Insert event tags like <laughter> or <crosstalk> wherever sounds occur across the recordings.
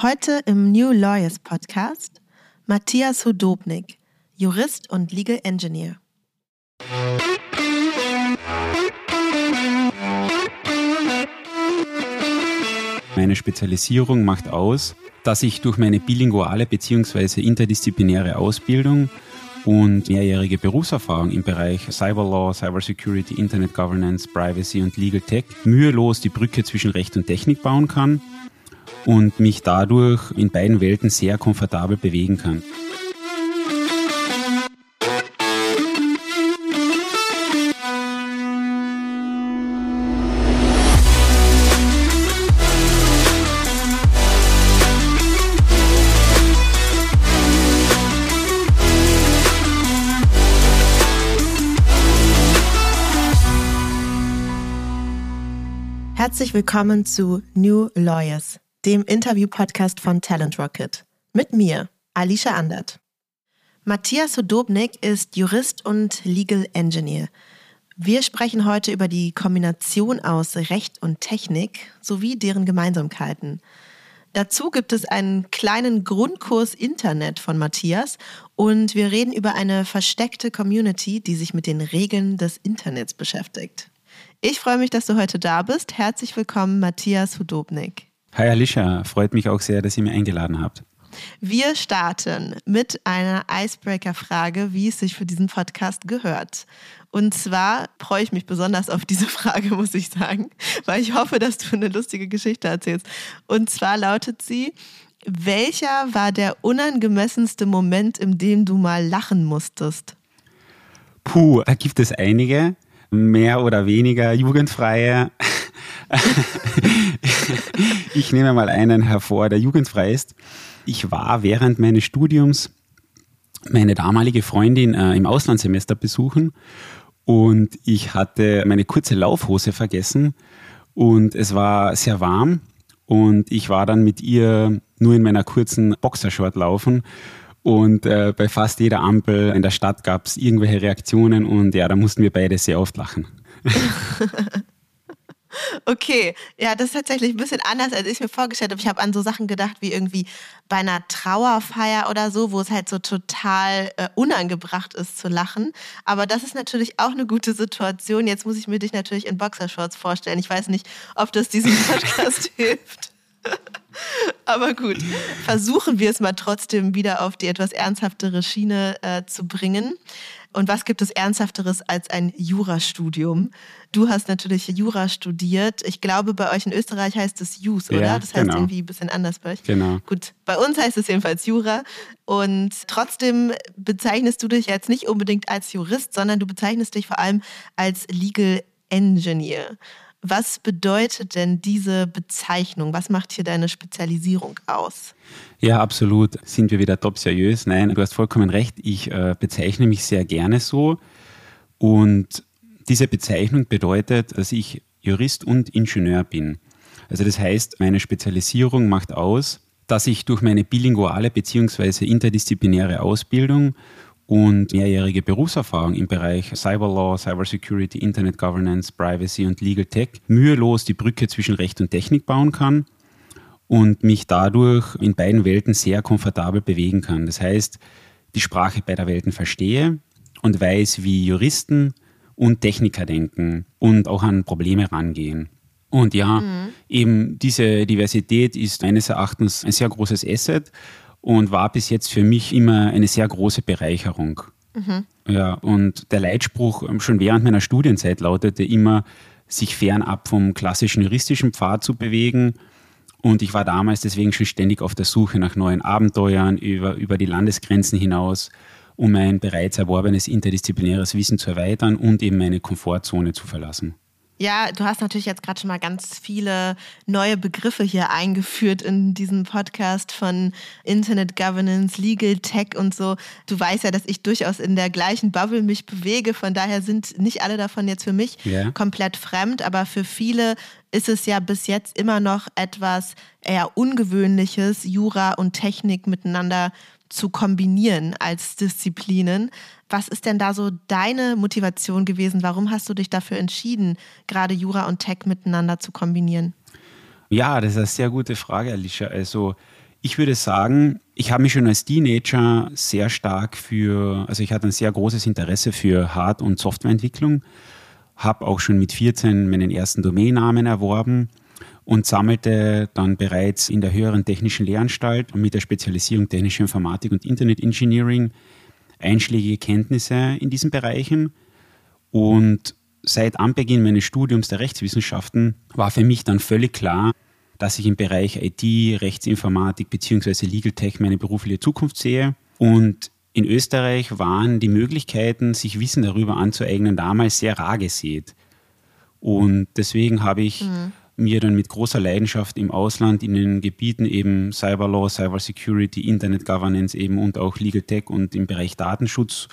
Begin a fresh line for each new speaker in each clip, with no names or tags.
Heute im New Lawyers Podcast Matthias Hudobnik, Jurist und Legal Engineer.
Meine Spezialisierung macht aus, dass ich durch meine bilinguale bzw. interdisziplinäre Ausbildung und mehrjährige Berufserfahrung im Bereich Cyberlaw, Cybersecurity, Internet Governance, Privacy und Legal Tech mühelos die Brücke zwischen Recht und Technik bauen kann und mich dadurch in beiden Welten sehr komfortabel bewegen kann.
Herzlich willkommen zu New Lawyers, dem Interview-Podcast von Talent Rocket. Mit mir, Alicia Andert. Matthias Hudobnik ist Jurist und Legal Engineer. Wir sprechen heute über die Kombination aus Recht und Technik sowie deren Gemeinsamkeiten. Dazu gibt es einen kleinen Grundkurs Internet von Matthias und wir reden über eine versteckte Community, die sich mit den Regeln des Internets beschäftigt. Ich freue mich, dass du heute da bist. Herzlich willkommen, Matthias Hudobnik.
Hi Alicia, freut mich auch sehr, dass ihr mir eingeladen habt.
Wir starten mit einer Icebreaker-Frage, wie es sich für diesen Podcast gehört. Und zwar freue ich mich besonders auf diese <laughs> Frage, muss ich sagen, weil ich hoffe, dass du eine lustige Geschichte erzählst. Und zwar lautet sie, welcher war der unangemessenste Moment, in dem du mal lachen musstest?
Puh, da gibt es einige mehr oder weniger jugendfreie. <laughs> <laughs> ich nehme mal einen hervor, der jugendfrei ist. Ich war während meines Studiums meine damalige Freundin äh, im Auslandssemester besuchen und ich hatte meine kurze Laufhose vergessen und es war sehr warm und ich war dann mit ihr nur in meiner kurzen Boxershort laufen und äh, bei fast jeder Ampel in der Stadt gab es irgendwelche Reaktionen und ja, da mussten wir beide sehr oft lachen. <laughs>
Okay, ja, das ist tatsächlich ein bisschen anders, als ich mir vorgestellt habe. Ich habe an so Sachen gedacht, wie irgendwie bei einer Trauerfeier oder so, wo es halt so total äh, unangebracht ist zu lachen. Aber das ist natürlich auch eine gute Situation. Jetzt muss ich mir dich natürlich in Boxershorts vorstellen. Ich weiß nicht, ob das diesem <laughs> Podcast hilft. <laughs> Aber gut, versuchen wir es mal trotzdem wieder auf die etwas ernsthaftere Schiene äh, zu bringen. Und was gibt es Ernsthafteres als ein Jurastudium? Du hast natürlich Jura studiert. Ich glaube, bei euch in Österreich heißt es Jus, oder?
Ja,
das heißt
genau.
irgendwie ein bisschen anders bei euch.
Genau.
Gut, bei uns heißt es jedenfalls Jura. Und trotzdem bezeichnest du dich jetzt nicht unbedingt als Jurist, sondern du bezeichnest dich vor allem als Legal Engineer. Was bedeutet denn diese Bezeichnung? Was macht hier deine Spezialisierung aus?
Ja, absolut. Sind wir wieder top seriös? Nein, du hast vollkommen recht. Ich äh, bezeichne mich sehr gerne so. Und diese Bezeichnung bedeutet, dass ich Jurist und Ingenieur bin. Also das heißt, meine Spezialisierung macht aus, dass ich durch meine bilinguale bzw. interdisziplinäre Ausbildung und mehrjährige Berufserfahrung im Bereich Cyberlaw, Cybersecurity, Internet Governance, Privacy und Legal Tech mühelos die Brücke zwischen Recht und Technik bauen kann und mich dadurch in beiden Welten sehr komfortabel bewegen kann. Das heißt, die Sprache beider Welten verstehe und weiß, wie Juristen und Techniker denken und auch an Probleme rangehen. Und ja, mhm. eben diese Diversität ist meines Erachtens ein sehr großes Asset und war bis jetzt für mich immer eine sehr große Bereicherung. Mhm. Ja, und der Leitspruch ähm, schon während meiner Studienzeit lautete immer, sich fernab vom klassischen juristischen Pfad zu bewegen. Und ich war damals deswegen schon ständig auf der Suche nach neuen Abenteuern über, über die Landesgrenzen hinaus, um mein bereits erworbenes interdisziplinäres Wissen zu erweitern und eben meine Komfortzone zu verlassen.
Ja, du hast natürlich jetzt gerade schon mal ganz viele neue Begriffe hier eingeführt in diesem Podcast von Internet Governance, Legal Tech und so. Du weißt ja, dass ich durchaus in der gleichen Bubble mich bewege. Von daher sind nicht alle davon jetzt für mich yeah. komplett fremd, aber für viele ist es ja bis jetzt immer noch etwas eher Ungewöhnliches, Jura und Technik miteinander zu kombinieren als Disziplinen. Was ist denn da so deine Motivation gewesen? Warum hast du dich dafür entschieden, gerade Jura und Tech miteinander zu kombinieren?
Ja, das ist eine sehr gute Frage, Alicia. Also Ich würde sagen, ich habe mich schon als Teenager sehr stark für, also ich hatte ein sehr großes Interesse für Hard- und Softwareentwicklung, habe auch schon mit 14 meinen ersten Domainnamen erworben und sammelte dann bereits in der höheren technischen Lehranstalt mit der Spezialisierung technische Informatik und Internet Engineering einschlägige Kenntnisse in diesen Bereichen. Und seit Anbeginn meines Studiums der Rechtswissenschaften war für mich dann völlig klar, dass ich im Bereich IT, Rechtsinformatik bzw. Legal Tech meine berufliche Zukunft sehe. Und in Österreich waren die Möglichkeiten, sich Wissen darüber anzueignen, damals sehr rar gesät. Und deswegen habe ich mhm. Mir dann mit großer Leidenschaft im Ausland in den Gebieten eben Cyberlaw, Cyber Security, Internet Governance eben und auch Legal Tech und im Bereich Datenschutz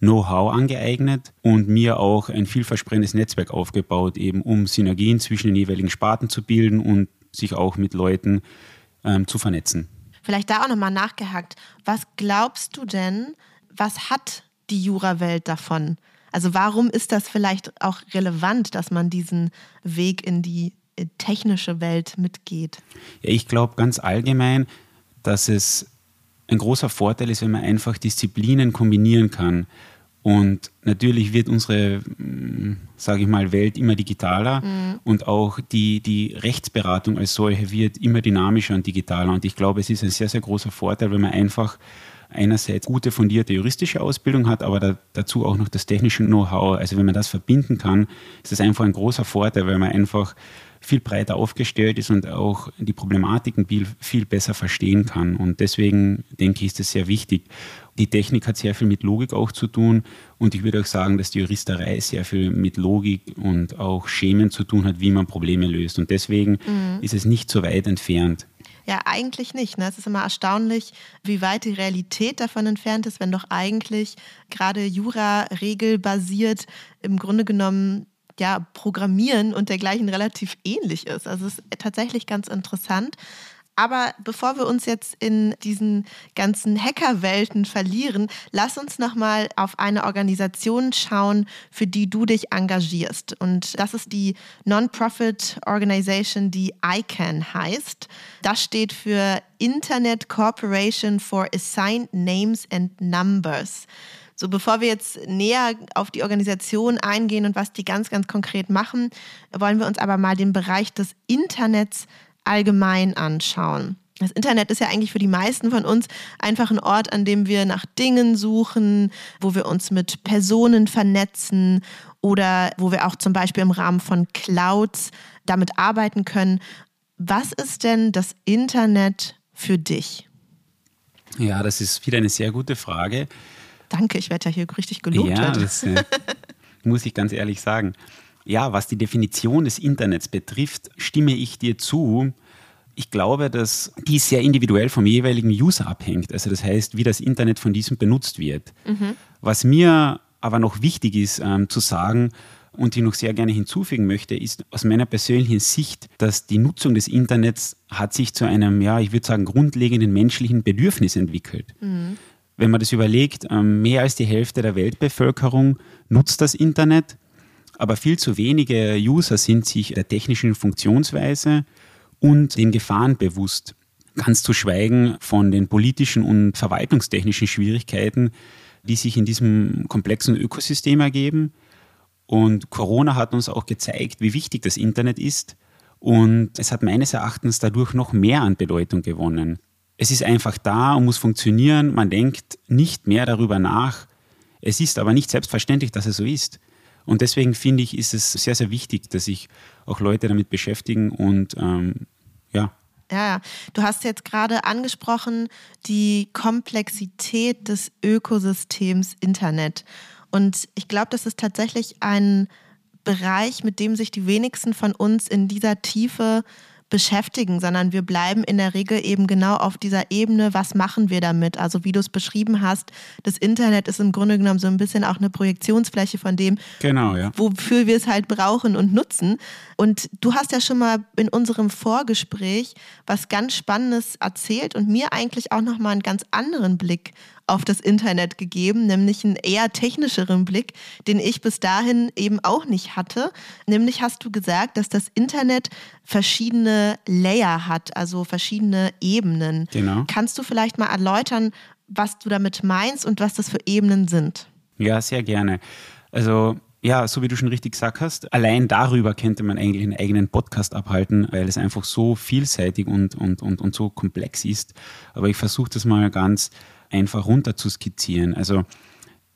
Know-how angeeignet und mir auch ein vielversprechendes Netzwerk aufgebaut, eben um Synergien zwischen den jeweiligen Sparten zu bilden und sich auch mit Leuten ähm, zu vernetzen.
Vielleicht da auch nochmal nachgehakt. Was glaubst du denn, was hat die Jurawelt davon? Also warum ist das vielleicht auch relevant, dass man diesen Weg in die technische Welt mitgeht?
Ja, ich glaube ganz allgemein, dass es ein großer Vorteil ist, wenn man einfach Disziplinen kombinieren kann. Und natürlich wird unsere, mm, sage ich mal, Welt immer digitaler mhm. und auch die, die Rechtsberatung als solche wird immer dynamischer und digitaler. Und ich glaube, es ist ein sehr, sehr großer Vorteil, wenn man einfach einerseits gute, fundierte juristische Ausbildung hat, aber da, dazu auch noch das technische Know-how. Also wenn man das verbinden kann, ist das einfach ein großer Vorteil, weil man einfach viel breiter aufgestellt ist und auch die Problematiken viel, viel besser verstehen kann. Und deswegen denke ich, ist es sehr wichtig. Die Technik hat sehr viel mit Logik auch zu tun und ich würde auch sagen, dass die Juristerei sehr viel mit Logik und auch Schemen zu tun hat, wie man Probleme löst. Und deswegen mhm. ist es nicht so weit entfernt.
Ja, eigentlich nicht. Ne? Es ist immer erstaunlich, wie weit die Realität davon entfernt ist, wenn doch eigentlich gerade Jura regelbasiert im Grunde genommen ja, Programmieren und dergleichen relativ ähnlich ist. Also es ist tatsächlich ganz interessant. Aber bevor wir uns jetzt in diesen ganzen Hackerwelten verlieren, lass uns nochmal auf eine Organisation schauen, für die du dich engagierst. Und das ist die Non-Profit Organization, die ICANN heißt. Das steht für Internet Corporation for Assigned Names and Numbers. So, bevor wir jetzt näher auf die Organisation eingehen und was die ganz, ganz konkret machen, wollen wir uns aber mal den Bereich des Internets allgemein anschauen. Das Internet ist ja eigentlich für die meisten von uns einfach ein Ort, an dem wir nach Dingen suchen, wo wir uns mit Personen vernetzen oder wo wir auch zum Beispiel im Rahmen von Clouds damit arbeiten können. Was ist denn das Internet für dich?
Ja, das ist wieder eine sehr gute Frage.
Danke, ich werde ja hier richtig gelobt.
Ja, das äh, <laughs> muss ich ganz ehrlich sagen. Ja, was die Definition des Internets betrifft, stimme ich dir zu. Ich glaube, dass die sehr individuell vom jeweiligen User abhängt. Also das heißt, wie das Internet von diesem benutzt wird. Mhm. Was mir aber noch wichtig ist ähm, zu sagen und ich noch sehr gerne hinzufügen möchte, ist aus meiner persönlichen Sicht, dass die Nutzung des Internets hat sich zu einem, ja, ich würde sagen, grundlegenden menschlichen Bedürfnis entwickelt. Mhm wenn man das überlegt, ähm, mehr als die Hälfte der Weltbevölkerung nutzt das Internet, aber viel zu wenige User sind sich der technischen Funktionsweise und den Gefahren bewusst. Ganz zu schweigen von den politischen und verwaltungstechnischen Schwierigkeiten, die sich in diesem komplexen Ökosystem ergeben. Und Corona hat uns auch gezeigt, wie wichtig das Internet ist. Und es hat meines Erachtens dadurch noch mehr an Bedeutung gewonnen. Es ist einfach da und muss funktionieren. Man denkt nicht mehr darüber nach. Es ist aber nicht selbstverständlich, dass es so ist. Und deswegen finde ich, ist es sehr, sehr wichtig, dass sich auch Leute damit beschäftigen und ähm, ja.
Ja, du hast jetzt gerade angesprochen die Komplexität des Ökosystems Internet. Und ich glaube, das ist tatsächlich ein Bereich, mit dem sich die wenigsten von uns in dieser Tiefe beschäftigen, sondern wir bleiben in der Regel eben genau auf dieser Ebene, was machen wir damit? Also wie du es beschrieben hast, das Internet ist im Grunde genommen so ein bisschen auch eine Projektionsfläche von dem,
genau, ja.
wofür wir es halt brauchen und nutzen. Und du hast ja schon mal in unserem Vorgespräch was ganz Spannendes erzählt und mir eigentlich auch nochmal einen ganz anderen Blick auf das Internet gegeben, nämlich einen eher technischeren Blick, den ich bis dahin eben auch nicht hatte. Nämlich hast du gesagt, dass das Internet verschiedene Layer hat, also verschiedene Ebenen.
Genau.
Kannst du vielleicht mal erläutern, was du damit meinst und was das für Ebenen sind?
Ja, sehr gerne. Also ja, so wie du schon richtig gesagt hast, allein darüber könnte man eigentlich einen eigenen Podcast abhalten, weil es einfach so vielseitig und, und, und, und so komplex ist. Aber ich versuche das mal ganz einfach runter zu skizzieren. Also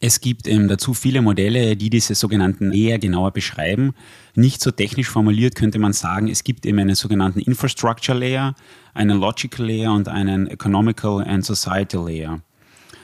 es gibt ähm, dazu viele Modelle, die diese sogenannten eher genauer beschreiben. Nicht so technisch formuliert könnte man sagen, es gibt eben einen sogenannten Infrastructure Layer, einen Logical Layer und einen Economical and Societal Layer.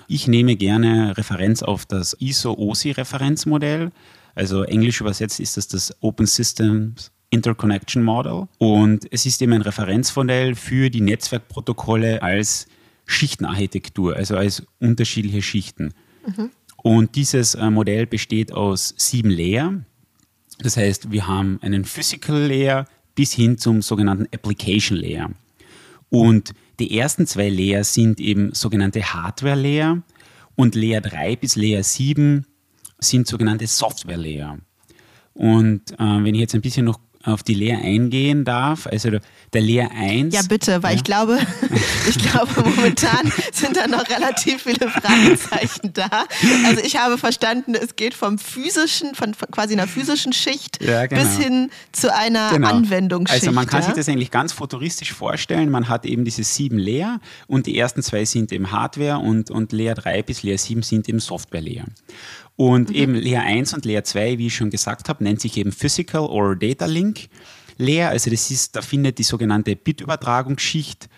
Ich nehme gerne Referenz auf das ISO-OSI-Referenzmodell. Also englisch übersetzt ist das das Open Systems Interconnection Model. Und es ist eben ein Referenzmodell für die Netzwerkprotokolle als Schichtenarchitektur, also als unterschiedliche Schichten. Mhm. Und dieses äh, Modell besteht aus sieben Layer. Das heißt, wir haben einen Physical Layer bis hin zum sogenannten Application Layer. Und die ersten zwei Layer sind eben sogenannte Hardware Layer und Layer 3 bis Layer 7 sind sogenannte Software Layer. Und äh, wenn ich jetzt ein bisschen noch auf die Lehr eingehen darf. Also der Lehr 1.
Ja, bitte, weil ja. ich glaube, <laughs> ich glaube, momentan sind da noch relativ viele Fragezeichen da. Also ich habe verstanden, es geht vom physischen, von quasi einer physischen Schicht ja, genau. bis hin zu einer genau. Anwendungsschicht.
Also man kann ja? sich das eigentlich ganz futuristisch vorstellen. Man hat eben diese sieben Lehr und die ersten zwei sind eben Hardware und, und Lehr 3 bis Lehr 7 sind eben Software-Lehr. Und mhm. eben Layer 1 und Layer 2, wie ich schon gesagt habe, nennt sich eben Physical or Data Link Layer. Also das ist, da findet die sogenannte Bitübertragungsschicht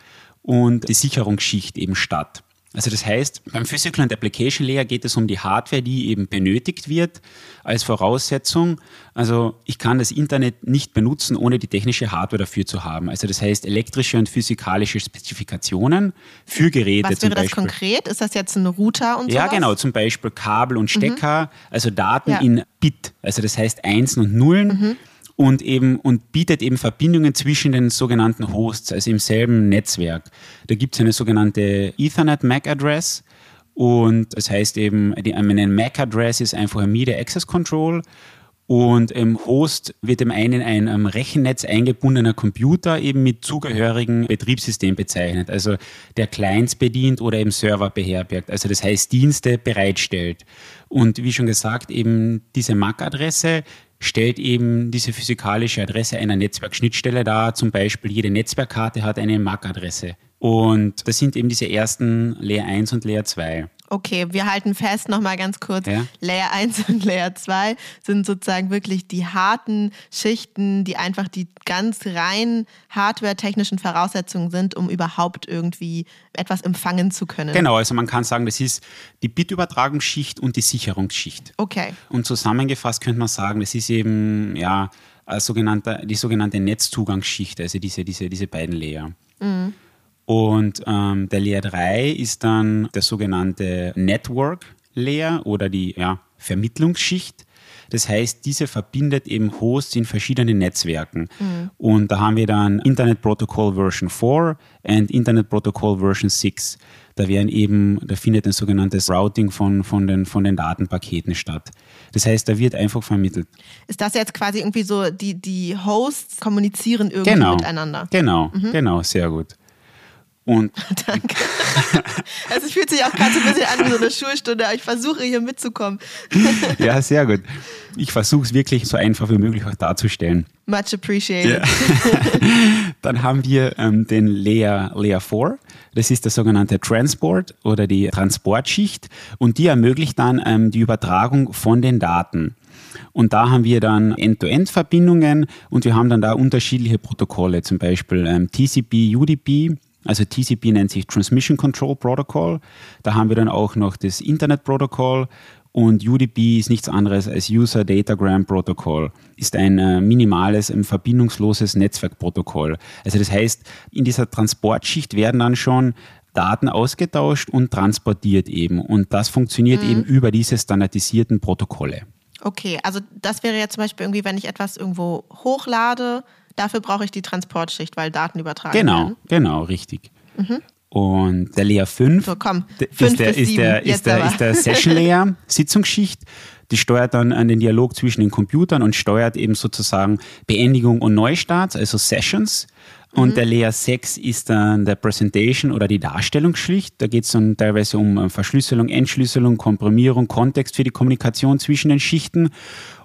und die Sicherungsschicht eben statt. Also das heißt, beim Physical and Application Layer geht es um die Hardware, die eben benötigt wird als Voraussetzung. Also ich kann das Internet nicht benutzen, ohne die technische Hardware dafür zu haben. Also das heißt elektrische und physikalische Spezifikationen für Geräte.
Was wäre das konkret? Ist das jetzt ein Router und so?
Ja, genau, zum Beispiel Kabel und Stecker, mhm. also Daten ja. in Bit, also das heißt Einsen und Nullen. Mhm und eben und bietet eben Verbindungen zwischen den sogenannten Hosts, also im selben Netzwerk. Da gibt es eine sogenannte Ethernet MAC Address und das heißt eben, die, eine MAC Address ist einfach ein Media Access Control und im Host wird im einen ein am Rechennetz eingebundener Computer eben mit zugehörigem Betriebssystem bezeichnet, also der Clients bedient oder eben Server beherbergt, also das heißt Dienste bereitstellt. Und wie schon gesagt, eben diese MAC-Adresse stellt eben diese physikalische Adresse einer Netzwerkschnittstelle dar. Zum Beispiel jede Netzwerkkarte hat eine MAC-Adresse. Und das sind eben diese ersten Layer 1 und Layer 2.
Okay, wir halten fest nochmal ganz kurz. Ja? Layer 1 <laughs> und Layer 2 sind sozusagen wirklich die harten Schichten, die einfach die ganz rein hardware-technischen Voraussetzungen sind, um überhaupt irgendwie etwas empfangen zu können.
Genau, also man kann sagen, das ist die Bitübertragungsschicht und die Sicherungsschicht.
Okay.
Und zusammengefasst könnte man sagen, das ist eben ja sogenannte, die sogenannte Netzzugangsschicht, also diese, diese, diese beiden Layer. Mhm. Und ähm, der Layer 3 ist dann der sogenannte Network Layer oder die ja, Vermittlungsschicht. Das heißt, diese verbindet eben Hosts in verschiedenen Netzwerken. Mhm. Und da haben wir dann Internet Protocol Version 4 und Internet Protocol Version 6. Da werden eben, da findet ein sogenanntes Routing von, von, den, von den Datenpaketen statt. Das heißt, da wird einfach vermittelt.
Ist das jetzt quasi irgendwie so, die, die Hosts kommunizieren irgendwie
genau,
miteinander?
Genau, mhm. genau, sehr gut. Und <laughs>
Danke. Also es fühlt sich auch gerade so ein bisschen an wie so eine Schulstunde, aber ich versuche hier mitzukommen. <laughs>
Ja, sehr gut. Ich versuche es wirklich so einfach wie möglich auch darzustellen.
Much appreciated. Ja. <laughs>
Dann haben wir ähm, den Layer, Layer 4. Das ist der sogenannte Transport oder die Transportschicht und die ermöglicht dann ähm, die Übertragung von den Daten. Und da haben wir dann End-to-End-Verbindungen und wir haben dann da unterschiedliche Protokolle, zum Beispiel ähm, TCP, UDP also TCP nennt sich Transmission Control Protocol. Da haben wir dann auch noch das Internet Protocol und UDP ist nichts anderes als User Datagram Protocol, ist ein äh, minimales, ein verbindungsloses Netzwerkprotokoll. Also das heißt, in dieser Transportschicht werden dann schon Daten ausgetauscht und transportiert eben. Und das funktioniert mhm. eben über diese standardisierten Protokolle.
Okay, also das wäre jetzt zum Beispiel irgendwie, wenn ich etwas irgendwo hochlade, Dafür brauche ich die Transportschicht, weil Daten übertragen
genau,
werden.
Genau, richtig. Mhm. Und der Layer 5
so, komm,
ist, der, ist, der, ist, der, ist der Session Layer, <laughs> Sitzungsschicht. Die steuert dann an den Dialog zwischen den Computern und steuert eben sozusagen Beendigung und Neustart, also Sessions. Und mhm. der Layer 6 ist dann der Presentation oder die Darstellungsschicht. Da geht es dann teilweise um äh, Verschlüsselung, Entschlüsselung, Komprimierung, Kontext für die Kommunikation zwischen den Schichten.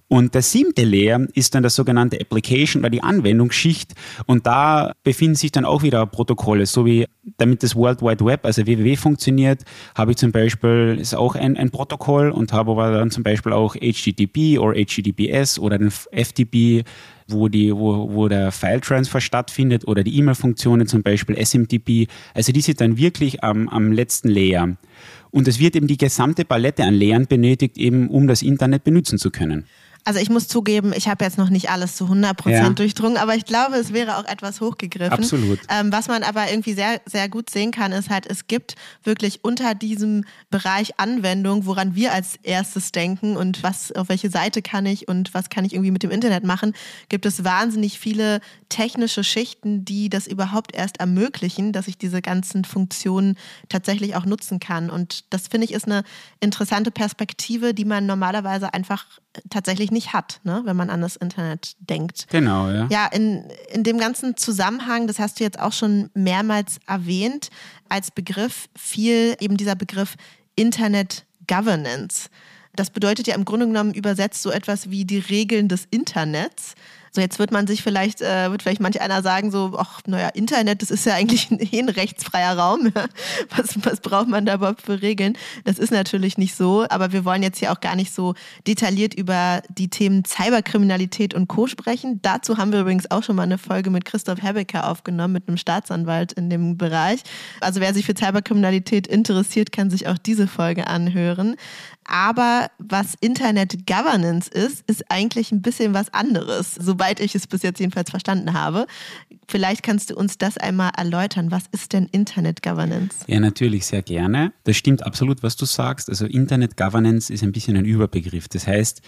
Und der siebte Layer ist dann das sogenannte Application oder die Anwendungsschicht. Und da befinden sich dann auch wieder Protokolle, so wie damit das World Wide Web, also WWW funktioniert, habe ich zum Beispiel, ist auch ein, ein Protokoll und habe aber dann zum Beispiel auch HTTP oder HTTPS oder den FTP, wo, die, wo, wo der File-Transfer stattfindet oder die E-Mail-Funktionen, zum Beispiel SMTP. Also die sind dann wirklich am, am letzten Layer. Und es wird eben die gesamte Palette an Layern benötigt, eben um das Internet benutzen zu können.
Also ich muss zugeben, ich habe jetzt noch nicht alles zu 100 Prozent ja. durchdrungen, aber ich glaube, es wäre auch etwas hochgegriffen.
Absolut.
Ähm, was man aber irgendwie sehr, sehr gut sehen kann, ist halt, es gibt wirklich unter diesem Bereich Anwendung, woran wir als erstes denken und was, auf welche Seite kann ich und was kann ich irgendwie mit dem Internet machen, gibt es wahnsinnig viele technische Schichten, die das überhaupt erst ermöglichen, dass ich diese ganzen Funktionen tatsächlich auch nutzen kann. Und das finde ich ist eine interessante Perspektive, die man normalerweise einfach tatsächlich nicht hat, ne? wenn man an das Internet denkt.
Genau, ja.
Ja, in, in dem ganzen Zusammenhang, das hast du jetzt auch schon mehrmals erwähnt, als Begriff fiel eben dieser Begriff Internet Governance. Das bedeutet ja im Grunde genommen übersetzt so etwas wie die Regeln des Internets. So, jetzt wird man sich vielleicht, äh, wird vielleicht manch einer sagen, so, ach, naja, Internet, das ist ja eigentlich <laughs> ein, ein rechtsfreier Raum. <laughs> was, was braucht man da überhaupt für Regeln? Das ist natürlich nicht so, aber wir wollen jetzt hier auch gar nicht so detailliert über die Themen Cyberkriminalität und Co. sprechen. Dazu haben wir übrigens auch schon mal eine Folge mit Christoph Herbecker aufgenommen, mit einem Staatsanwalt in dem Bereich. Also wer sich für Cyberkriminalität interessiert, kann sich auch diese Folge anhören. Aber was Internet Governance ist, ist eigentlich ein bisschen was anderes, soweit ich es bis jetzt jedenfalls verstanden habe. Vielleicht kannst du uns das einmal erläutern. Was ist denn Internet Governance?
Ja, natürlich, sehr gerne. Das stimmt absolut, was du sagst. Also Internet Governance ist ein bisschen ein Überbegriff. Das heißt,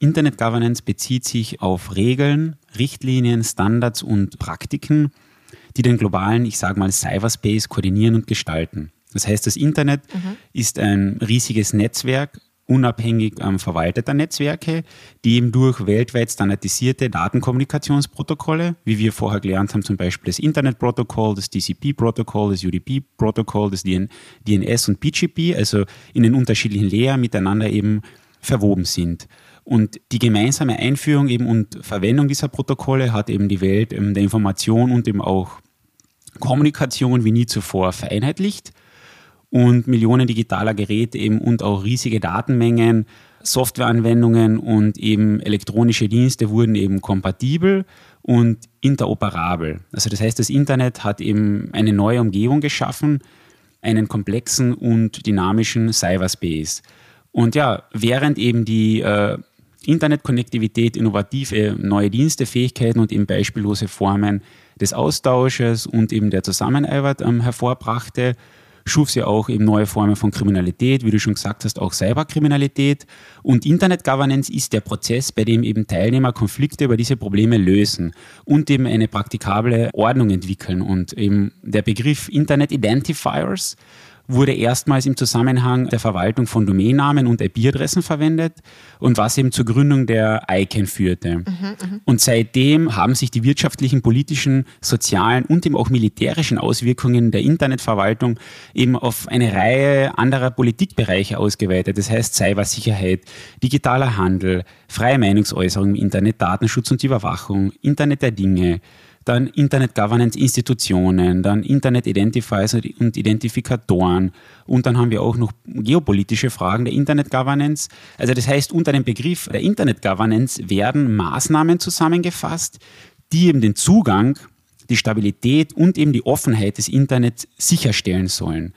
Internet Governance bezieht sich auf Regeln, Richtlinien, Standards und Praktiken, die den globalen, ich sage mal, Cyberspace koordinieren und gestalten. Das heißt, das Internet mhm. ist ein riesiges Netzwerk unabhängig ähm, verwalteter Netzwerke, die eben durch weltweit standardisierte Datenkommunikationsprotokolle, wie wir vorher gelernt haben, zum Beispiel das Internetprotokoll, das TCP-Protokoll, das UDP-Protokoll, das DN DNS und PGP, also in den unterschiedlichen Layer miteinander eben verwoben sind. Und die gemeinsame Einführung eben und Verwendung dieser Protokolle hat eben die Welt ähm, der Information und eben auch Kommunikation wie nie zuvor vereinheitlicht und Millionen digitaler Geräte eben und auch riesige Datenmengen, Softwareanwendungen und eben elektronische Dienste wurden eben kompatibel und interoperabel. Also das heißt, das Internet hat eben eine neue Umgebung geschaffen, einen komplexen und dynamischen Cyberspace. Und ja, während eben die äh, Internetkonnektivität innovative neue Dienste, Fähigkeiten und eben beispiellose Formen des Austausches und eben der Zusammenarbeit ähm, hervorbrachte, schuf sie auch eben neue Formen von Kriminalität, wie du schon gesagt hast, auch Cyberkriminalität. Und Internet Governance ist der Prozess, bei dem eben Teilnehmer Konflikte über diese Probleme lösen und eben eine praktikable Ordnung entwickeln. Und eben der Begriff Internet Identifiers wurde erstmals im Zusammenhang der Verwaltung von Domainnamen und IP-Adressen verwendet und was eben zur Gründung der ICANN führte. Mhm, mhm, und seitdem haben sich die wirtschaftlichen, politischen, sozialen und eben auch militärischen Auswirkungen der Internetverwaltung eben auf eine Reihe anderer Politikbereiche ausgeweitet. Das heißt Cybersicherheit, digitaler Handel, freie Meinungsäußerung im Internet, Datenschutz und Überwachung, Internet der Dinge, dann Internet Governance Institutionen, dann Internet Identifiers und Identifikatoren und dann haben wir auch noch geopolitische Fragen der Internet Governance. Also das heißt, unter dem Begriff der Internet Governance werden Maßnahmen zusammengefasst, die eben den Zugang, die Stabilität und eben die Offenheit des Internets sicherstellen sollen.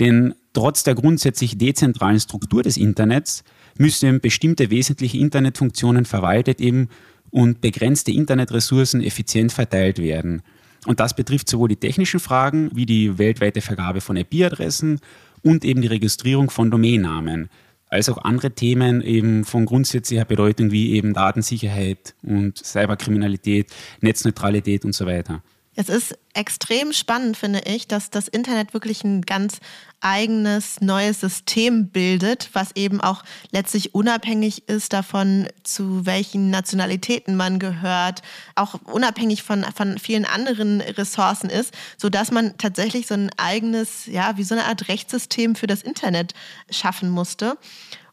Denn trotz der grundsätzlich dezentralen Struktur des Internets müssen bestimmte wesentliche Internetfunktionen verwaltet eben und begrenzte Internetressourcen effizient verteilt werden. Und das betrifft sowohl die technischen Fragen wie die weltweite Vergabe von IP-Adressen und eben die Registrierung von Domainnamen, als auch andere Themen eben von grundsätzlicher Bedeutung wie eben Datensicherheit und Cyberkriminalität, Netzneutralität und so weiter.
Es ist extrem spannend, finde ich, dass das Internet wirklich ein ganz eigenes neues System bildet, was eben auch letztlich unabhängig ist davon, zu welchen Nationalitäten man gehört, auch unabhängig von, von vielen anderen Ressourcen ist, so dass man tatsächlich so ein eigenes, ja, wie so eine Art Rechtssystem für das Internet schaffen musste.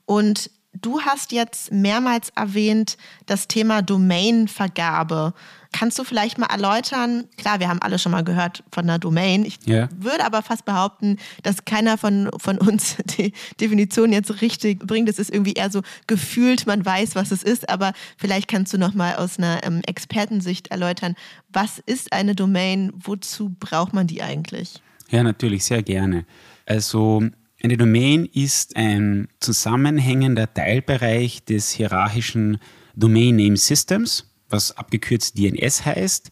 Und Du hast jetzt mehrmals erwähnt das Thema Domainvergabe. Kannst du vielleicht mal erläutern? Klar, wir haben alle schon mal gehört von einer Domain. Ich yeah. würde aber fast behaupten, dass keiner von, von uns <laughs> die Definition jetzt richtig bringt. Es ist irgendwie eher so gefühlt, man weiß, was es ist. Aber vielleicht kannst du noch mal aus einer ähm, Expertensicht erläutern, was ist eine Domain? Wozu braucht man die eigentlich?
Ja, natürlich, sehr gerne. Also eine Domain ist ein zusammenhängender Teilbereich des hierarchischen Domain Name Systems, was abgekürzt DNS heißt.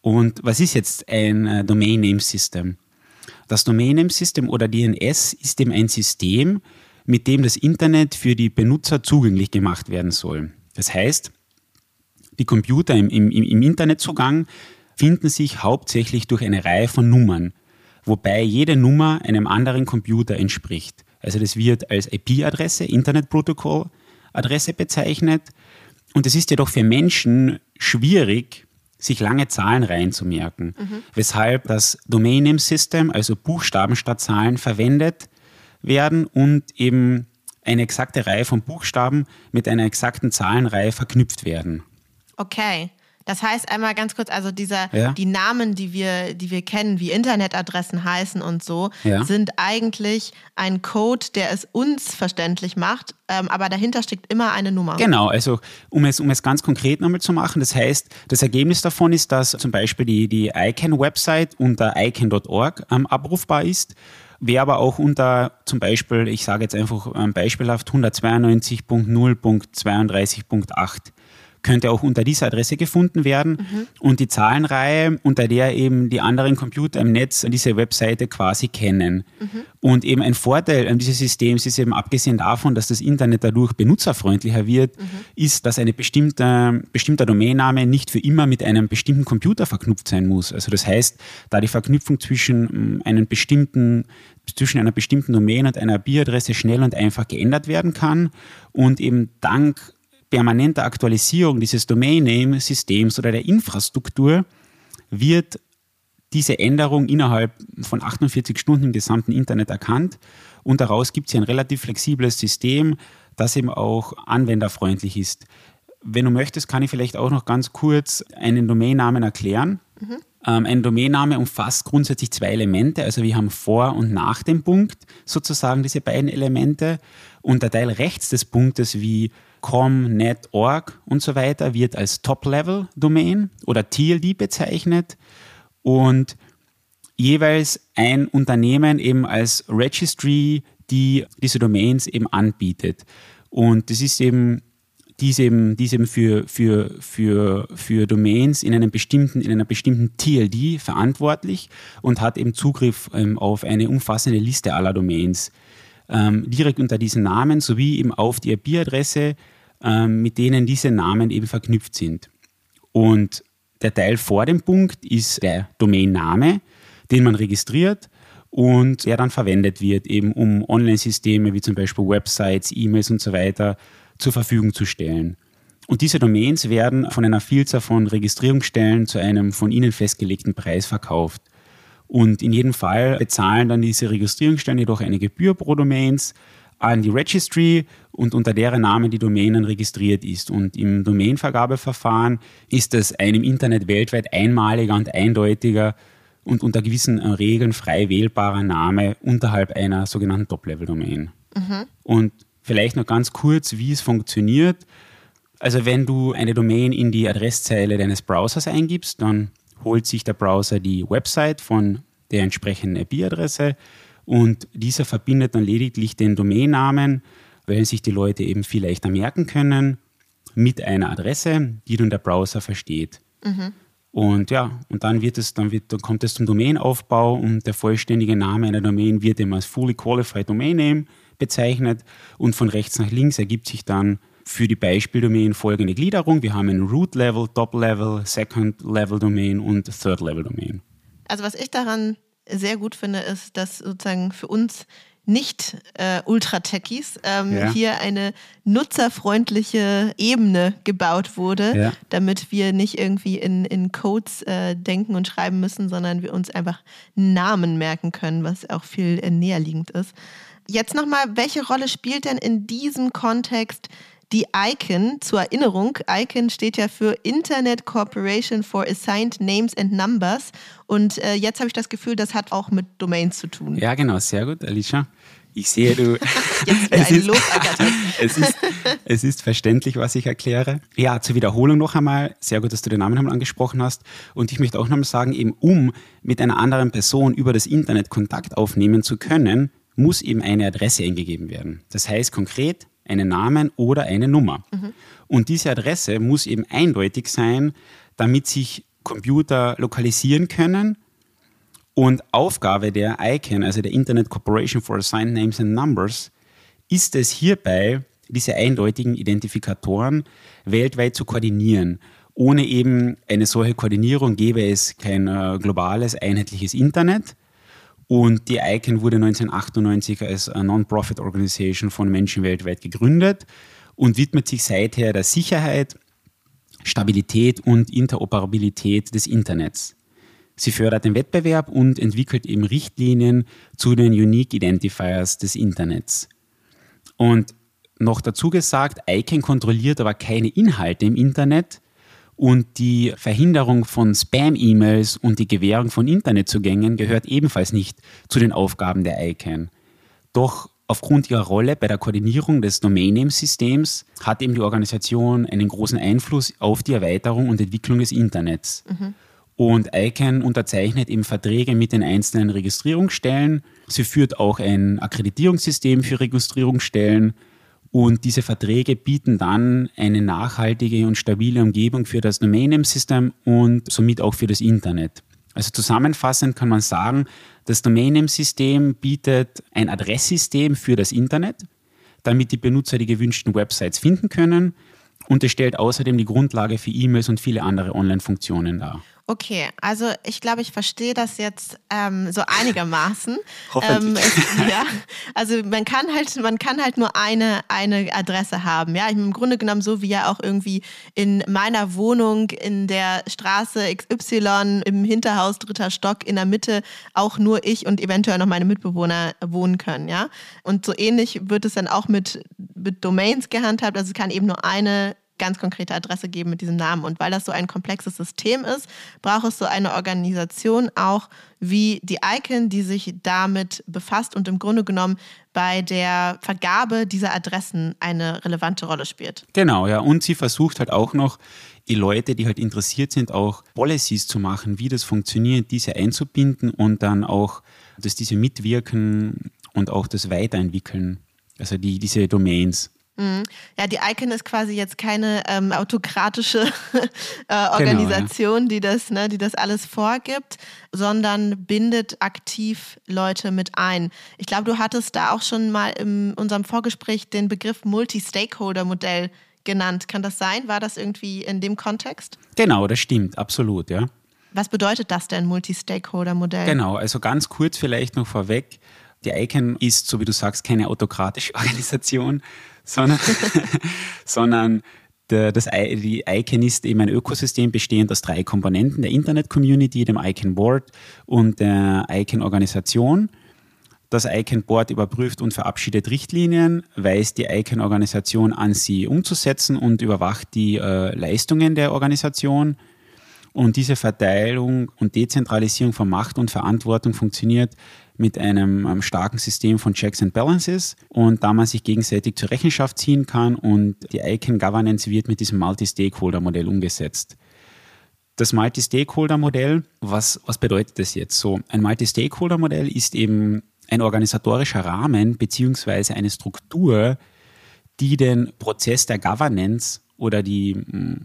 Und was ist jetzt ein äh, Domain Name System? Das Domain Name System oder DNS ist eben ein System, mit dem das Internet für die Benutzer zugänglich gemacht werden soll. Das heißt, die Computer im, im, im Internetzugang finden sich hauptsächlich durch eine Reihe von Nummern wobei jede Nummer einem anderen Computer entspricht. Also das wird als IP-Adresse, Internetprotokoll-Adresse bezeichnet. Und es ist jedoch für Menschen schwierig, sich lange Zahlenreihen zu merken, mhm. weshalb das Domain Name System, also Buchstaben statt Zahlen, verwendet werden und eben eine exakte Reihe von Buchstaben mit einer exakten Zahlenreihe verknüpft werden.
Okay. Das heißt einmal ganz kurz, also dieser, ja. die Namen, die wir, die wir kennen, wie Internetadressen heißen und so, ja. sind eigentlich ein Code, der es uns verständlich macht, ähm, aber dahinter steckt immer eine Nummer.
Genau, also um es, um es ganz konkret nochmal zu machen, das heißt, das Ergebnis davon ist, dass zum Beispiel die, die ICANN-Website unter icann.org ähm, abrufbar ist Wer aber auch unter zum Beispiel, ich sage jetzt einfach ähm, beispielhaft 192.0.32.8 könnte auch unter dieser Adresse gefunden werden. Mhm. Und die Zahlenreihe, unter der eben die anderen Computer im Netz diese Webseite quasi kennen. Mhm. Und eben ein Vorteil dieses Systems ist eben abgesehen davon, dass das Internet dadurch benutzerfreundlicher wird, mhm. ist, dass ein bestimmter, bestimmter Domainname nicht für immer mit einem bestimmten Computer verknüpft sein muss. Also das heißt, da die Verknüpfung zwischen mm, einem bestimmten zwischen einer bestimmten Domain und einer IP-Adresse schnell und einfach geändert werden kann und eben dank permanenter Aktualisierung dieses Domain-Name-Systems oder der Infrastruktur wird diese Änderung innerhalb von 48 Stunden im gesamten Internet erkannt und daraus gibt es ein relativ flexibles System, das eben auch anwenderfreundlich ist. Wenn du möchtest, kann ich vielleicht auch noch ganz kurz einen Domainnamen erklären. Mhm. Ähm, ein Domainname umfasst grundsätzlich zwei Elemente, also wir haben vor und nach dem Punkt sozusagen diese beiden Elemente und der Teil rechts des Punktes wie com, net, org und so weiter wird als Top-Level-Domain oder TLD bezeichnet und jeweils ein Unternehmen eben als Registry, die diese Domains eben anbietet. Und das ist eben dies eben, dies eben für, für, für, für Domains in, einem bestimmten, in einer bestimmten TLD verantwortlich und hat eben Zugriff ähm, auf eine umfassende Liste aller Domains ähm, direkt unter diesen Namen sowie eben auf die IP-Adresse, ähm, mit denen diese Namen eben verknüpft sind. Und der Teil vor dem Punkt ist der Domainname, den man registriert und der dann verwendet wird, eben um Online-Systeme wie zum Beispiel Websites, E-Mails und so weiter zur Verfügung zu stellen. Und diese Domains werden von einer Vielzahl von Registrierungsstellen zu einem von ihnen festgelegten Preis verkauft. Und in jedem Fall bezahlen dann diese Registrierungsstellen jedoch eine Gebühr pro Domains an die Registry und unter deren Namen die Domain dann registriert ist. Und im Domainvergabeverfahren ist es ein im Internet weltweit einmaliger und eindeutiger und unter gewissen äh, Regeln frei wählbarer Name unterhalb einer sogenannten Top-Level-Domain. Mhm. Und vielleicht noch ganz kurz, wie es funktioniert. Also wenn du eine Domain in die Adresszeile deines Browsers eingibst, dann holt sich der Browser die Website von der entsprechenden IP-Adresse und dieser verbindet dann lediglich den Domainnamen, weil sich die Leute eben viel leichter merken können, mit einer Adresse, die dann der Browser versteht. Mhm. Und ja, und dann wird es, dann wird, dann kommt es zum Domainaufbau und der vollständige Name einer Domain wird eben als Fully Qualified Domain Name bezeichnet und von rechts nach links ergibt sich dann für die Beispieldomain folgende Gliederung. Wir haben ein Root-Level, Top-Level, Second-Level-Domain und Third-Level-Domain.
Also was ich daran sehr gut finde, ist, dass sozusagen für uns nicht äh, Ultra-Techies ähm, ja. hier eine nutzerfreundliche Ebene gebaut wurde, ja. damit wir nicht irgendwie in, in Codes äh, denken und schreiben müssen, sondern wir uns einfach Namen merken können, was auch viel äh, näherliegend ist. Jetzt nochmal, welche Rolle spielt denn in diesem Kontext die ICANN, zur Erinnerung, ICANN steht ja für Internet Corporation for Assigned Names and Numbers. Und äh, jetzt habe ich das Gefühl, das hat auch mit Domains zu tun.
Ja, genau, sehr gut, Alicia. Ich sehe, du. <laughs> <laughs>
Jetzt es, ist, <laughs>
es, ist, es ist verständlich, was ich erkläre. Ja, zur Wiederholung noch einmal. Sehr gut, dass du den Namen angesprochen hast. Und ich möchte auch nochmal sagen, eben um mit einer anderen Person über das Internet Kontakt aufnehmen zu können, muss eben eine Adresse eingegeben werden. Das heißt konkret einen Namen oder eine Nummer. Mhm. Und diese Adresse muss eben eindeutig sein, damit sich Computer lokalisieren können. Und Aufgabe der ICANN, also der Internet Corporation for Assigned Names and Numbers, ist es hierbei, diese eindeutigen Identifikatoren weltweit zu koordinieren. Ohne eben eine solche Koordinierung gäbe es kein äh, globales, einheitliches Internet. Und die ICANN wurde 1998 als Non-Profit Organization von Menschen weltweit gegründet und widmet sich seither der Sicherheit, Stabilität und Interoperabilität des Internets. Sie fördert den Wettbewerb und entwickelt eben Richtlinien zu den Unique Identifiers des Internets. Und noch dazu gesagt, ICANN kontrolliert aber keine Inhalte im Internet, und die Verhinderung von Spam-E-Mails und die Gewährung von Internetzugängen gehört ebenfalls nicht zu den Aufgaben der ICANN. Doch aufgrund ihrer Rolle bei der Koordinierung des Domain-Name-Systems hat eben die Organisation einen großen Einfluss auf die Erweiterung und Entwicklung des Internets. Mhm. Und ICANN unterzeichnet eben Verträge mit den einzelnen Registrierungsstellen. Sie führt auch ein Akkreditierungssystem für Registrierungsstellen und diese Verträge bieten dann eine nachhaltige und stabile Umgebung für das Domain-Name-System und somit auch für das Internet. Also zusammenfassend kann man sagen, das Domain-Name-System bietet ein Adresssystem für das Internet, damit die Benutzer die gewünschten Websites finden können und es stellt außerdem die Grundlage für E-Mails und viele andere Online-Funktionen dar.
Okay, also ich glaube, ich verstehe das jetzt ähm, so einigermaßen. <laughs>
ähm, es,
ja, also man kann halt, man kann halt nur eine, eine Adresse haben. Ja, im Grunde genommen so wie ja auch irgendwie in meiner Wohnung in der Straße XY im Hinterhaus dritter Stock in der Mitte auch nur ich und eventuell noch meine Mitbewohner wohnen können. Ja, und so ähnlich wird es dann auch mit, mit Domains gehandhabt. Also es kann eben nur eine ganz konkrete Adresse geben mit diesem Namen. Und weil das so ein komplexes System ist, braucht es so eine Organisation auch wie die ICANN, die sich damit befasst und im Grunde genommen bei der Vergabe dieser Adressen eine relevante Rolle spielt.
Genau, ja. Und sie versucht halt auch noch, die Leute, die halt interessiert sind, auch Policies zu machen, wie das funktioniert, diese einzubinden und dann auch, dass diese mitwirken und auch das weiterentwickeln. Also die, diese Domains.
Mhm. Ja, die ICANN ist quasi jetzt keine ähm, autokratische <laughs> äh, Organisation, genau, ja. die, das, ne, die das alles vorgibt, sondern bindet aktiv Leute mit ein. Ich glaube, du hattest da auch schon mal in unserem Vorgespräch den Begriff Multi-Stakeholder-Modell genannt. Kann das sein? War das irgendwie in dem Kontext?
Genau, das stimmt, absolut, ja.
Was bedeutet das denn, Multi-Stakeholder-Modell?
Genau, also ganz kurz vielleicht noch vorweg. Die ICANN ist, so wie du sagst, keine autokratische <laughs> Organisation, sondern, <laughs> sondern der, das, die ICANN ist eben ein Ökosystem bestehend aus drei Komponenten, der Internet-Community, dem ICANN Board und der ICANN-Organisation. Das ICANN Board überprüft und verabschiedet Richtlinien, weist die ICANN-Organisation an, sie umzusetzen und überwacht die äh, Leistungen der Organisation. Und diese Verteilung und Dezentralisierung von Macht und Verantwortung funktioniert mit einem, einem starken System von Checks and Balances und da man sich gegenseitig zur Rechenschaft ziehen kann und die ICANN Governance wird mit diesem Multi-Stakeholder-Modell umgesetzt. Das Multi-Stakeholder-Modell, was, was bedeutet das jetzt so? Ein Multi-Stakeholder-Modell ist eben ein organisatorischer Rahmen beziehungsweise eine Struktur, die den Prozess der Governance oder die,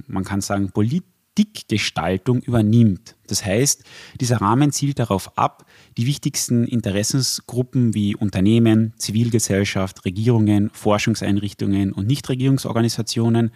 man kann sagen, Politik Politikgestaltung übernimmt. Das heißt, dieser Rahmen zielt darauf ab, die wichtigsten Interessensgruppen wie Unternehmen, Zivilgesellschaft, Regierungen, Forschungseinrichtungen und Nichtregierungsorganisationen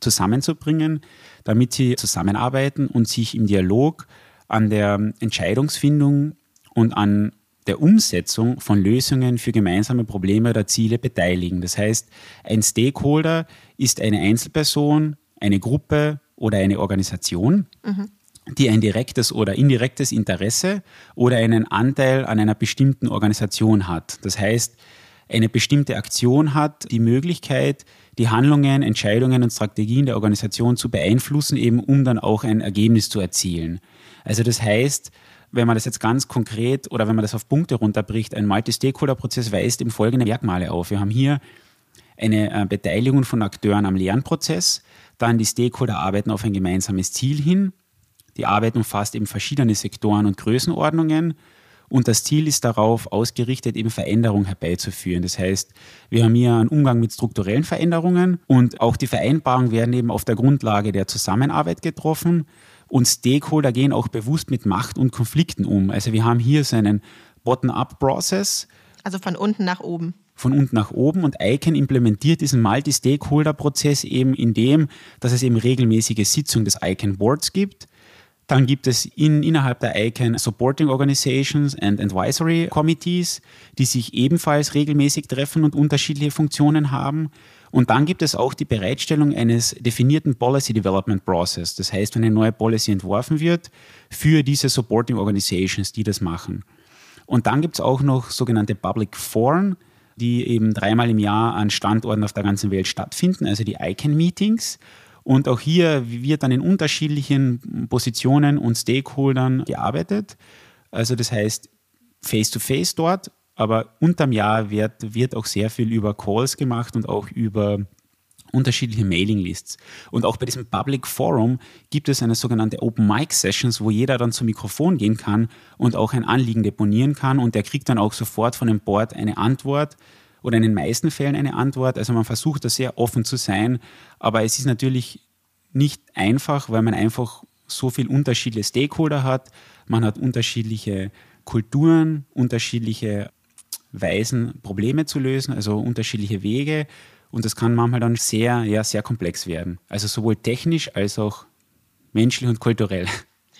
zusammenzubringen, damit sie zusammenarbeiten und sich im Dialog an der Entscheidungsfindung und an der Umsetzung von Lösungen für gemeinsame Probleme oder Ziele beteiligen. Das heißt, ein Stakeholder ist eine Einzelperson, eine Gruppe oder eine Organisation, mhm. Die ein direktes oder indirektes Interesse oder einen Anteil an einer bestimmten Organisation hat. Das heißt, eine bestimmte Aktion hat die Möglichkeit, die Handlungen, Entscheidungen und Strategien der Organisation zu beeinflussen, eben um dann auch ein Ergebnis zu erzielen. Also das heißt, wenn man das jetzt ganz konkret oder wenn man das auf Punkte runterbricht, ein Multi-Stakeholder-Prozess weist eben folgende Merkmale auf. Wir haben hier eine äh, Beteiligung von Akteuren am Lernprozess, dann die Stakeholder arbeiten auf ein gemeinsames Ziel hin, die Arbeit umfasst eben verschiedene Sektoren und Größenordnungen und das Ziel ist darauf ausgerichtet, eben Veränderungen herbeizuführen. Das heißt, wir haben hier einen Umgang mit strukturellen Veränderungen und auch die Vereinbarungen werden eben auf der Grundlage der Zusammenarbeit getroffen. Und Stakeholder gehen auch bewusst mit Macht und Konflikten um. Also wir haben hier so einen Bottom-up-Process.
Also von unten nach oben.
Von unten nach oben und ICANN implementiert diesen Multi-Stakeholder-Prozess eben in dem, dass es eben regelmäßige Sitzungen des ICANN Boards gibt. Dann gibt es in, innerhalb der ICANN Supporting Organizations and Advisory Committees, die sich ebenfalls regelmäßig treffen und unterschiedliche Funktionen haben. Und dann gibt es auch die Bereitstellung eines definierten Policy Development Process. Das heißt, wenn eine neue Policy entworfen wird für diese Supporting Organizations, die das machen. Und dann gibt es auch noch sogenannte Public Foren, die eben dreimal im Jahr an Standorten auf der ganzen Welt stattfinden, also die ICANN-Meetings. Und auch hier wird dann in unterschiedlichen Positionen und Stakeholdern gearbeitet. Also das heißt, face-to-face -face dort aber unterm Jahr wird, wird auch sehr viel über Calls gemacht und auch über unterschiedliche Mailinglists. Und auch bei diesem Public Forum gibt es eine sogenannte Open Mic Sessions, wo jeder dann zum Mikrofon gehen kann und auch ein Anliegen deponieren kann und der kriegt dann auch sofort von dem Board eine Antwort oder in den meisten Fällen eine Antwort. Also man versucht da sehr offen zu sein, aber es ist natürlich nicht einfach, weil man einfach so viel unterschiedliche Stakeholder hat. Man hat unterschiedliche Kulturen, unterschiedliche Weisen, Probleme zu lösen, also unterschiedliche Wege. Und das kann manchmal dann sehr, ja, sehr komplex werden. Also sowohl technisch als auch menschlich und kulturell.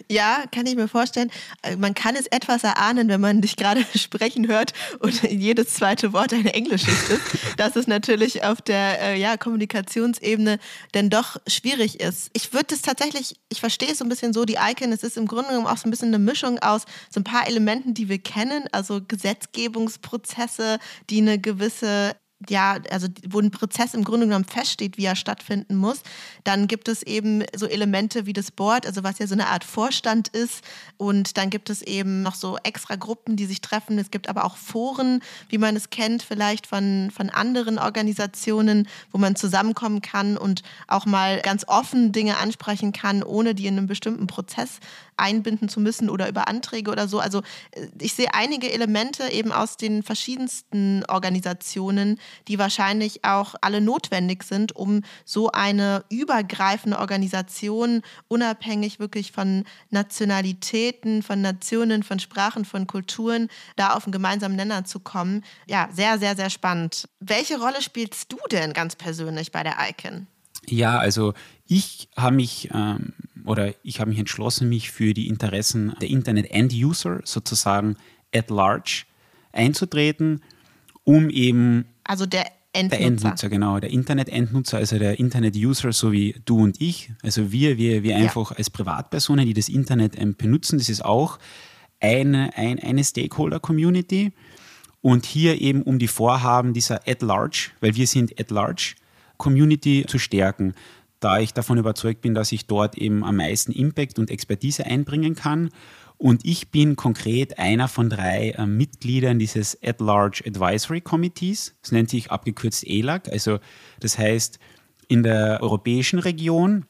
Ja, kann ich mir vorstellen. Äh, man kann es etwas erahnen, wenn man <laughs> dich gerade <laughs> sprechen hört und <laughs> jedes zweite Wort eine englische ist, dass es natürlich auf der äh, ja, Kommunikationsebene denn doch schwierig ist. Ich würde es tatsächlich, ich verstehe es so ein bisschen so, die Icon, es ist im Grunde genommen auch so ein bisschen eine Mischung aus so ein paar Elementen, die wir kennen, also Gesetzgebungsprozesse, die eine gewisse ja, also wo ein Prozess im Grunde genommen feststeht, wie er stattfinden muss. Dann gibt es eben so Elemente wie das Board, also was ja so eine Art Vorstand ist. Und dann gibt es eben noch so extra Gruppen, die sich treffen. Es gibt aber auch Foren, wie man es kennt, vielleicht von, von anderen Organisationen, wo man zusammenkommen kann und auch mal ganz offen Dinge ansprechen kann, ohne die in einem bestimmten Prozess einbinden zu müssen oder über Anträge oder so. Also äh, ich sehe einige Elemente eben aus den verschiedensten Organisationen, die wahrscheinlich auch alle notwendig sind, um so eine übergreifende Organisation unabhängig wirklich von Nationalitäten, von Nationen, von Sprachen, von Kulturen, da auf einen gemeinsamen Nenner zu kommen. Ja, sehr, sehr, sehr spannend. Welche Rolle spielst du denn ganz persönlich bei der ICANN?
Ja, also ich habe mich ähm, oder ich habe mich entschlossen, mich für die Interessen der Internet-End-User sozusagen at large einzutreten, um eben.
Also der Endnutzer.
Der Endnutzer, genau. Der Internet-Endnutzer, also der Internet-User, so wie du und ich. Also wir, wir, wir einfach ja. als Privatpersonen, die das Internet ähm, benutzen, das ist auch eine, ein, eine Stakeholder-Community. Und hier eben um die Vorhaben dieser At-Large, weil wir sind At-Large, Community zu stärken da ich davon überzeugt bin, dass ich dort eben am meisten Impact und Expertise einbringen kann. Und ich bin konkret einer von drei äh, Mitgliedern dieses At-Large Advisory Committees. Das nennt sich abgekürzt ELAC. Also das heißt, in der europäischen Region,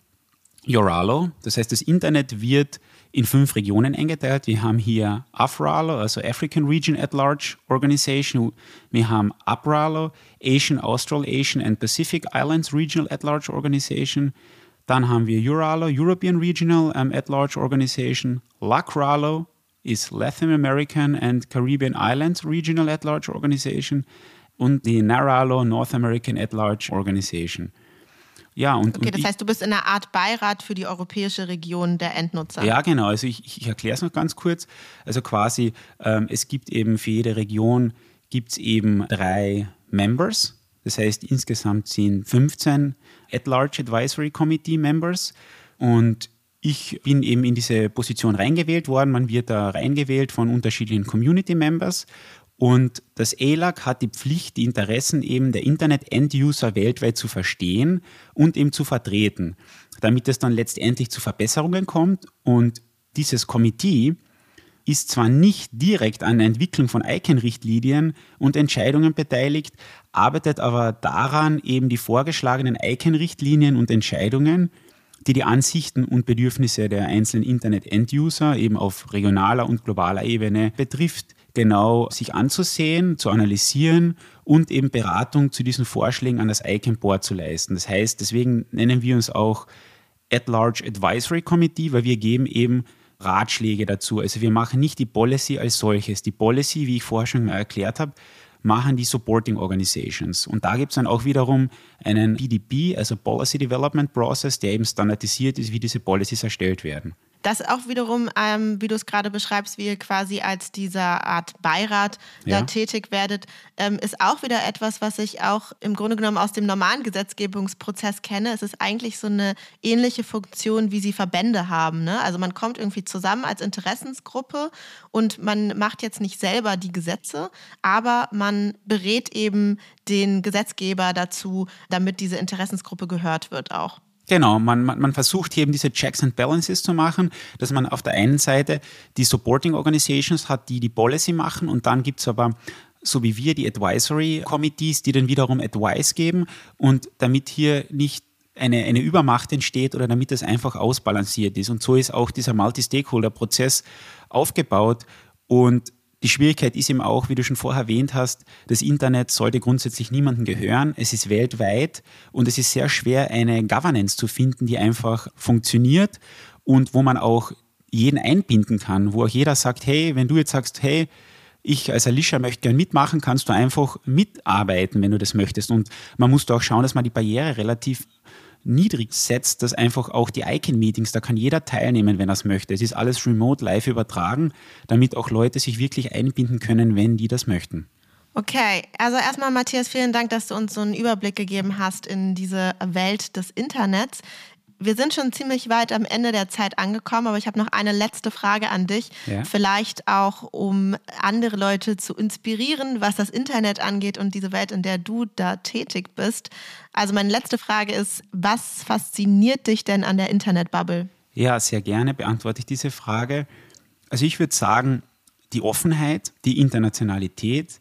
Yoralo, das heißt, das Internet wird in fünf Regionen eingeteilt. Wir haben hier AFRALO, also African Region at Large Organization. Wir haben APRALO, Asian, Australasian and Pacific Islands Regional at Large Organization. Dann haben wir EURALO, European Regional um, at Large Organization, LACRALO, ist Latin American and Caribbean Islands Regional At-Large Organization und die NARALO North American At-Large Organization.
Ja, und, okay, und das heißt, du bist in einer Art Beirat für die europäische Region der Endnutzer.
Ja, genau. Also ich, ich erkläre es noch ganz kurz. Also quasi, ähm, es gibt eben für jede Region gibt es eben drei Members. Das heißt, insgesamt sind 15 At-Large Advisory Committee Members. Und ich bin eben in diese Position reingewählt worden. Man wird da reingewählt von unterschiedlichen Community Members. Und das ELAC hat die Pflicht, die Interessen eben der Internet-End-User weltweit zu verstehen und eben zu vertreten, damit es dann letztendlich zu Verbesserungen kommt. Und dieses Komitee ist zwar nicht direkt an der Entwicklung von ICANN-Richtlinien und Entscheidungen beteiligt, arbeitet aber daran, eben die vorgeschlagenen ICANN-Richtlinien und Entscheidungen die die Ansichten und Bedürfnisse der einzelnen Internet-End-User eben auf regionaler und globaler Ebene betrifft, genau sich anzusehen, zu analysieren und eben Beratung zu diesen Vorschlägen an das ICANN Board zu leisten. Das heißt, deswegen nennen wir uns auch At-Large Advisory Committee, weil wir geben eben Ratschläge dazu. Also wir machen nicht die Policy als solches. Die Policy, wie ich vorher schon mal erklärt habe, machen die Supporting Organizations. Und da gibt es dann auch wiederum einen PDP, also Policy Development Process, der eben standardisiert ist, wie diese Policies erstellt werden.
Das auch wiederum, ähm, wie du es gerade beschreibst, wie ihr quasi als dieser Art Beirat ja. da tätig werdet, ähm, ist auch wieder etwas, was ich auch im Grunde genommen aus dem normalen Gesetzgebungsprozess kenne. Es ist eigentlich so eine ähnliche Funktion, wie sie Verbände haben. Ne? Also man kommt irgendwie zusammen als Interessensgruppe und man macht jetzt nicht selber die Gesetze, aber man berät eben den Gesetzgeber dazu, damit diese Interessensgruppe gehört wird auch.
Genau, man, man, man, versucht hier eben diese Checks and Balances zu machen, dass man auf der einen Seite die Supporting Organizations hat, die die Policy machen und dann gibt es aber so wie wir die Advisory Committees, die dann wiederum Advice geben und damit hier nicht eine, eine Übermacht entsteht oder damit das einfach ausbalanciert ist. Und so ist auch dieser Multi-Stakeholder-Prozess aufgebaut und die Schwierigkeit ist eben auch, wie du schon vorher erwähnt hast, das Internet sollte grundsätzlich niemandem gehören. Es ist weltweit und es ist sehr schwer, eine Governance zu finden, die einfach funktioniert und wo man auch jeden einbinden kann, wo auch jeder sagt, hey, wenn du jetzt sagst, hey, ich als Alicia möchte gern mitmachen, kannst du einfach mitarbeiten, wenn du das möchtest. Und man muss da auch schauen, dass man die Barriere relativ niedrig setzt, dass einfach auch die Icon-Meetings, da kann jeder teilnehmen, wenn er es möchte. Es ist alles remote live übertragen, damit auch Leute sich wirklich einbinden können, wenn die das möchten.
Okay, also erstmal Matthias, vielen Dank, dass du uns so einen Überblick gegeben hast in diese Welt des Internets. Wir sind schon ziemlich weit am Ende der Zeit angekommen, aber ich habe noch eine letzte Frage an dich. Ja. Vielleicht auch, um andere Leute zu inspirieren, was das Internet angeht und diese Welt, in der du da tätig bist. Also meine letzte Frage ist, was fasziniert dich denn an der Internetbubble?
Ja, sehr gerne beantworte ich diese Frage. Also ich würde sagen, die Offenheit, die Internationalität,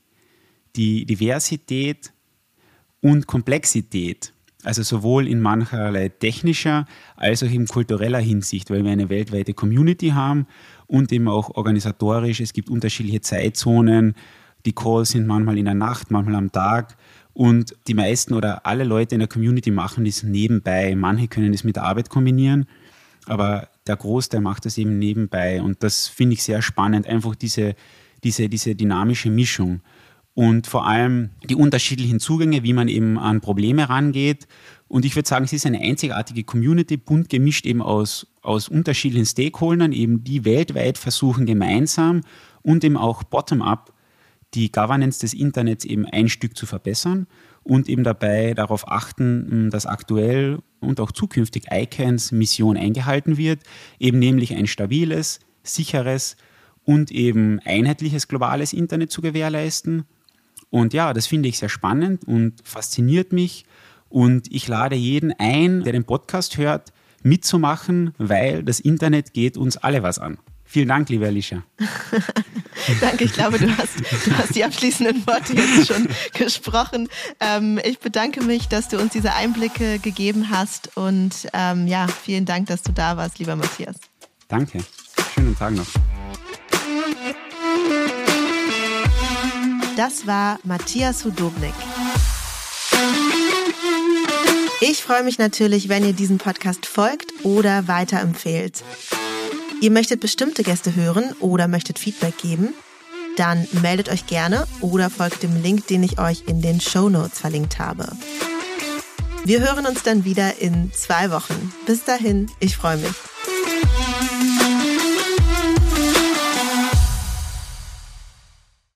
die Diversität und Komplexität also sowohl in mancherlei technischer als auch in kultureller Hinsicht, weil wir eine weltweite Community haben und eben auch organisatorisch. Es gibt unterschiedliche Zeitzonen. Die Calls sind manchmal in der Nacht, manchmal am Tag. Und die meisten oder alle Leute in der Community machen das nebenbei. Manche können das mit der Arbeit kombinieren, aber der Großteil macht das eben nebenbei. Und das finde ich sehr spannend, einfach diese, diese, diese dynamische Mischung und vor allem die unterschiedlichen Zugänge, wie man eben an Probleme rangeht. Und ich würde sagen, es ist eine einzigartige Community, bunt gemischt eben aus, aus unterschiedlichen Stakeholdern, eben die weltweit versuchen gemeinsam und eben auch bottom-up die Governance des Internets eben ein Stück zu verbessern und eben dabei darauf achten, dass aktuell und auch zukünftig ICANNs Mission eingehalten wird, eben nämlich ein stabiles, sicheres und eben einheitliches globales Internet zu gewährleisten und ja, das finde ich sehr spannend und fasziniert mich. Und ich lade jeden ein, der den Podcast hört, mitzumachen, weil das Internet geht uns alle was an. Vielen Dank, liebe Alicia. <laughs>
Danke, ich glaube, du hast, du hast die abschließenden Worte jetzt schon <laughs> gesprochen. Ähm, ich bedanke mich, dass du uns diese Einblicke gegeben hast und ähm, ja, vielen Dank, dass du da warst, lieber Matthias.
Danke. Schönen Tag noch.
Das war Matthias Hudobnik. Ich freue mich natürlich, wenn ihr diesen Podcast folgt oder weiterempfehlt. Ihr möchtet bestimmte Gäste hören oder möchtet Feedback geben? Dann meldet euch gerne oder folgt dem Link, den ich euch in den Show Notes verlinkt habe. Wir hören uns dann wieder in zwei Wochen. Bis dahin, ich freue mich.